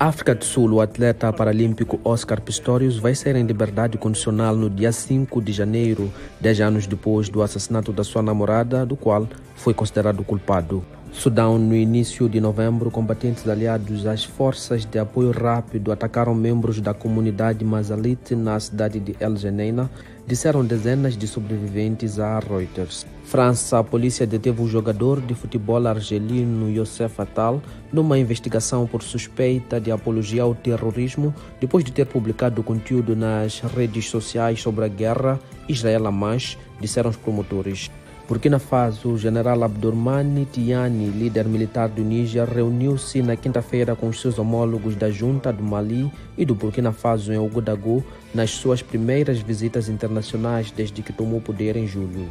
África do Sul, o atleta paralímpico Oscar Pistorius vai ser em liberdade condicional no dia 5 de janeiro, 10 anos depois do assassinato da sua namorada, do qual foi considerado culpado. Sudão, no início de novembro, combatentes aliados às forças de apoio rápido atacaram membros da comunidade Mazalite na cidade de El Geneina, disseram dezenas de sobreviventes à Reuters. França, a polícia deteve o jogador de futebol argelino Youssef Attal numa investigação por suspeita de apologia ao terrorismo depois de ter publicado conteúdo nas redes sociais sobre a guerra Israel-Hamas, disseram os promotores. Burkina Faso, o general Abdourmani Tiani, líder militar do Níger, reuniu-se na quinta-feira com os seus homólogos da junta do Mali e do Burkina Faso em Ouagadougou nas suas primeiras visitas internacionais desde que tomou poder em julho.